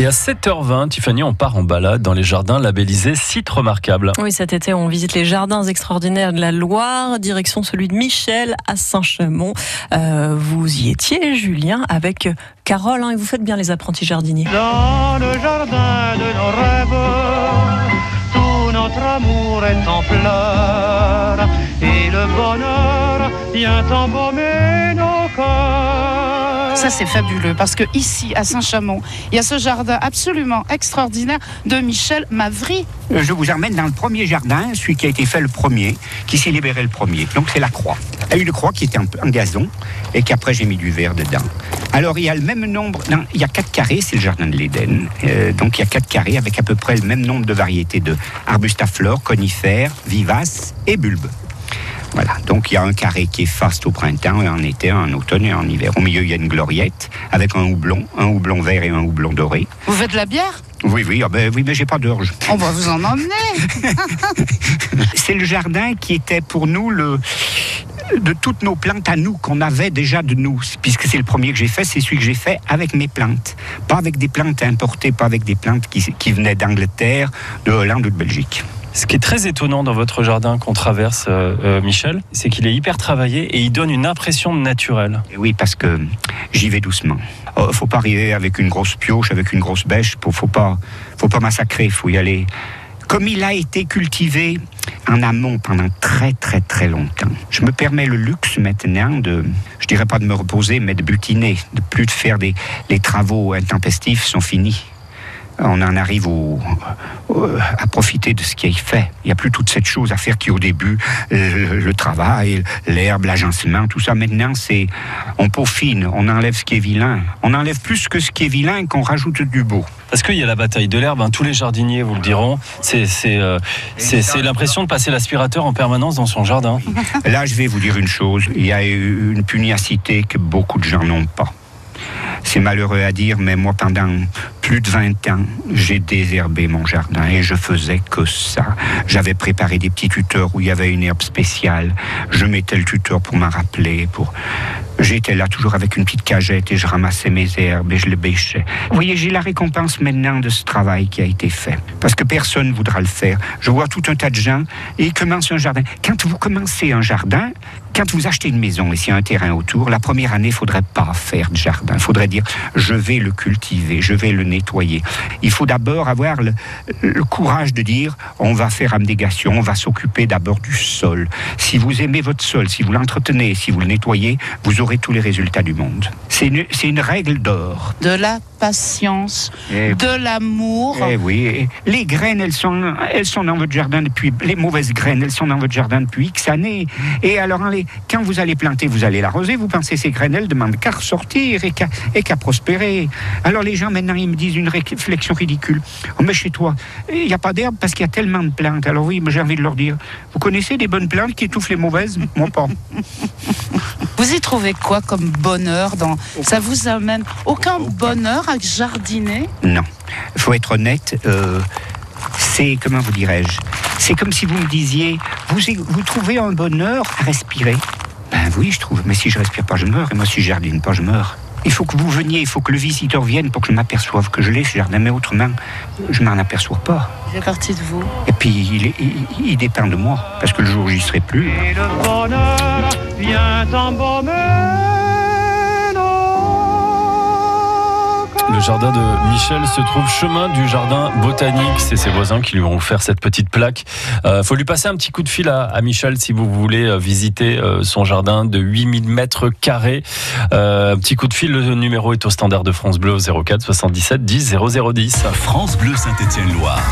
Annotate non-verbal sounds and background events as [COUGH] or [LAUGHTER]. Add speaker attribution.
Speaker 1: Et à 7h20, Tiffany, on part en balade dans les jardins labellisés Sites Remarquables.
Speaker 2: Oui, cet été, on visite les jardins extraordinaires de la Loire, direction celui de Michel à Saint-Chamond. Euh, vous y étiez, Julien, avec Carole, hein, et vous faites bien les apprentis jardiniers.
Speaker 3: Dans le jardin de nos rêves, tout notre amour est en fleurs, et le bonheur vient embaumer nos corps.
Speaker 4: Ça, c'est fabuleux parce que ici, à Saint-Chamond, il y a ce jardin absolument extraordinaire de Michel Mavry.
Speaker 5: Je vous emmène dans le premier jardin, celui qui a été fait le premier, qui s'est libéré le premier. Donc c'est la croix. Il y a une croix qui était en, en gazon et qu'après j'ai mis du verre dedans. Alors il y a le même nombre, non, il y a quatre carrés, c'est le jardin de l'Éden. Euh, donc il y a quatre carrés avec à peu près le même nombre de variétés de arbustes à fleurs, conifères, vivaces et bulbes. Voilà, donc il y a un carré qui est faste au printemps et en été, en automne et en hiver. Au milieu, il y a une gloriette avec un houblon, un houblon vert et un houblon doré.
Speaker 4: Vous faites de la bière?
Speaker 5: Oui, oui, ah ben, oui mais j'ai pas d'orge.
Speaker 4: On va vous en emmener. [LAUGHS]
Speaker 5: C'est le jardin qui était pour nous le de toutes nos plantes à nous qu'on avait déjà de nous, puisque c'est le premier que j'ai fait, c'est celui que j'ai fait avec mes plantes, pas avec des plantes importées, pas avec des plantes qui, qui venaient d'Angleterre, de Hollande ou de Belgique.
Speaker 1: Ce qui est très étonnant dans votre jardin qu'on traverse, euh, euh, Michel, c'est qu'il est hyper travaillé et il donne une impression de naturel.
Speaker 5: Et oui, parce que j'y vais doucement. Oh, faut pas arriver avec une grosse pioche, avec une grosse bêche. Faut pas, faut pas massacrer. Faut y aller. Comme il a été cultivé en amont pendant très très très longtemps. Je me permets le luxe maintenant de, je dirais pas de me reposer, mais de butiner, de plus de faire des, les travaux intempestifs sont finis. On en arrive au, au- à profiter de ce qui est fait. Il n'y a plus toute cette chose à faire qui au début, le, le travail, l'herbe, l'agencement, tout ça. Maintenant, c'est on peaufine, on enlève ce qui est vilain. On enlève plus que ce qui est vilain et qu'on rajoute du beau.
Speaker 1: Parce qu'il y a la bataille de l'herbe, hein, tous les jardiniers vous le diront. C'est c'est, euh, l'impression de passer l'aspirateur en permanence dans son jardin.
Speaker 5: Là, je vais vous dire une chose. Il y a une pugnacité que beaucoup de gens n'ont pas. C'est malheureux à dire, mais moi, pendant plus de 20 ans, j'ai désherbé mon jardin et je faisais que ça. J'avais préparé des petits tuteurs où il y avait une herbe spéciale. Je mettais le tuteur pour m'en rappeler. Pour... J'étais là toujours avec une petite cagette et je ramassais mes herbes et je les bêchais. Vous voyez, j'ai la récompense maintenant de ce travail qui a été fait. Parce que personne ne voudra le faire. Je vois tout un tas de gens et ils commencent un jardin. Quand vous commencez un jardin, quand vous achetez une maison et s'il y a un terrain autour, la première année, il faudrait pas faire de jardin. Faudrait dire, je vais le cultiver, je vais le nettoyer. Il faut d'abord avoir le, le courage de dire, on va faire abnégation, on va s'occuper d'abord du sol. Si vous aimez votre sol, si vous l'entretenez, si vous le nettoyez, vous aurez tous les résultats du monde. C'est une, règle d'or.
Speaker 4: De la patience,
Speaker 5: Eh
Speaker 4: de l'amour.
Speaker 5: Eh oui, et les graines, elles sont, elles sont dans votre jardin depuis, les mauvaises graines, elles sont dans votre jardin depuis X années. Et alors, quand vous allez planter, vous allez l'arroser, vous pensez ces graines, elles demandent qu'à ressortir et qu'à, et qu'à prospérer. Alors les gens, maintenant, ils me disent une réflexion ridicule. Oh, mais chez toi, il n'y a pas d'herbe parce qu'il y a tellement de plantes. Alors oui, j'ai envie de leur dire, vous connaissez des bonnes plantes qui étouffent les mauvaises? Moi pas. [LAUGHS]
Speaker 4: Vous y trouvez quoi comme bonheur dans Ça vous amène aucun bonheur à jardiner?
Speaker 5: Non. Il faut être honnête. euh, c'est, comment vous dirais-je C'est comme si vous me disiez, vous, vous trouvez un bonheur à respirer Ben oui, je trouve. Mais si je respire pas, je meurs. Et moi, si je jardine pas, je meurs. Il faut que vous veniez, il faut que le visiteur vienne pour que je m'aperçoive que je l'ai, ce jardin. Mais autrement, je m'en aperçois pas.
Speaker 4: Il fait partie de vous.
Speaker 5: Et puis, il, est- il- il dépend de moi. Parce que le jour où j'y serai plus,
Speaker 3: Et le bonheur vient
Speaker 1: Le jardin de Michel se trouve chemin du jardin botanique. C'est ses voisins qui lui ont offert cette petite plaque. Euh, faut lui passer un petit coup de fil à, Michel si vous voulez euh, visiter euh, son jardin de 8000 mètres carrés. Euh, petit coup de fil, le numéro est au standard de France Bleu au 04 77 10 0010.
Speaker 6: France Bleu Saint-Étienne-Loire.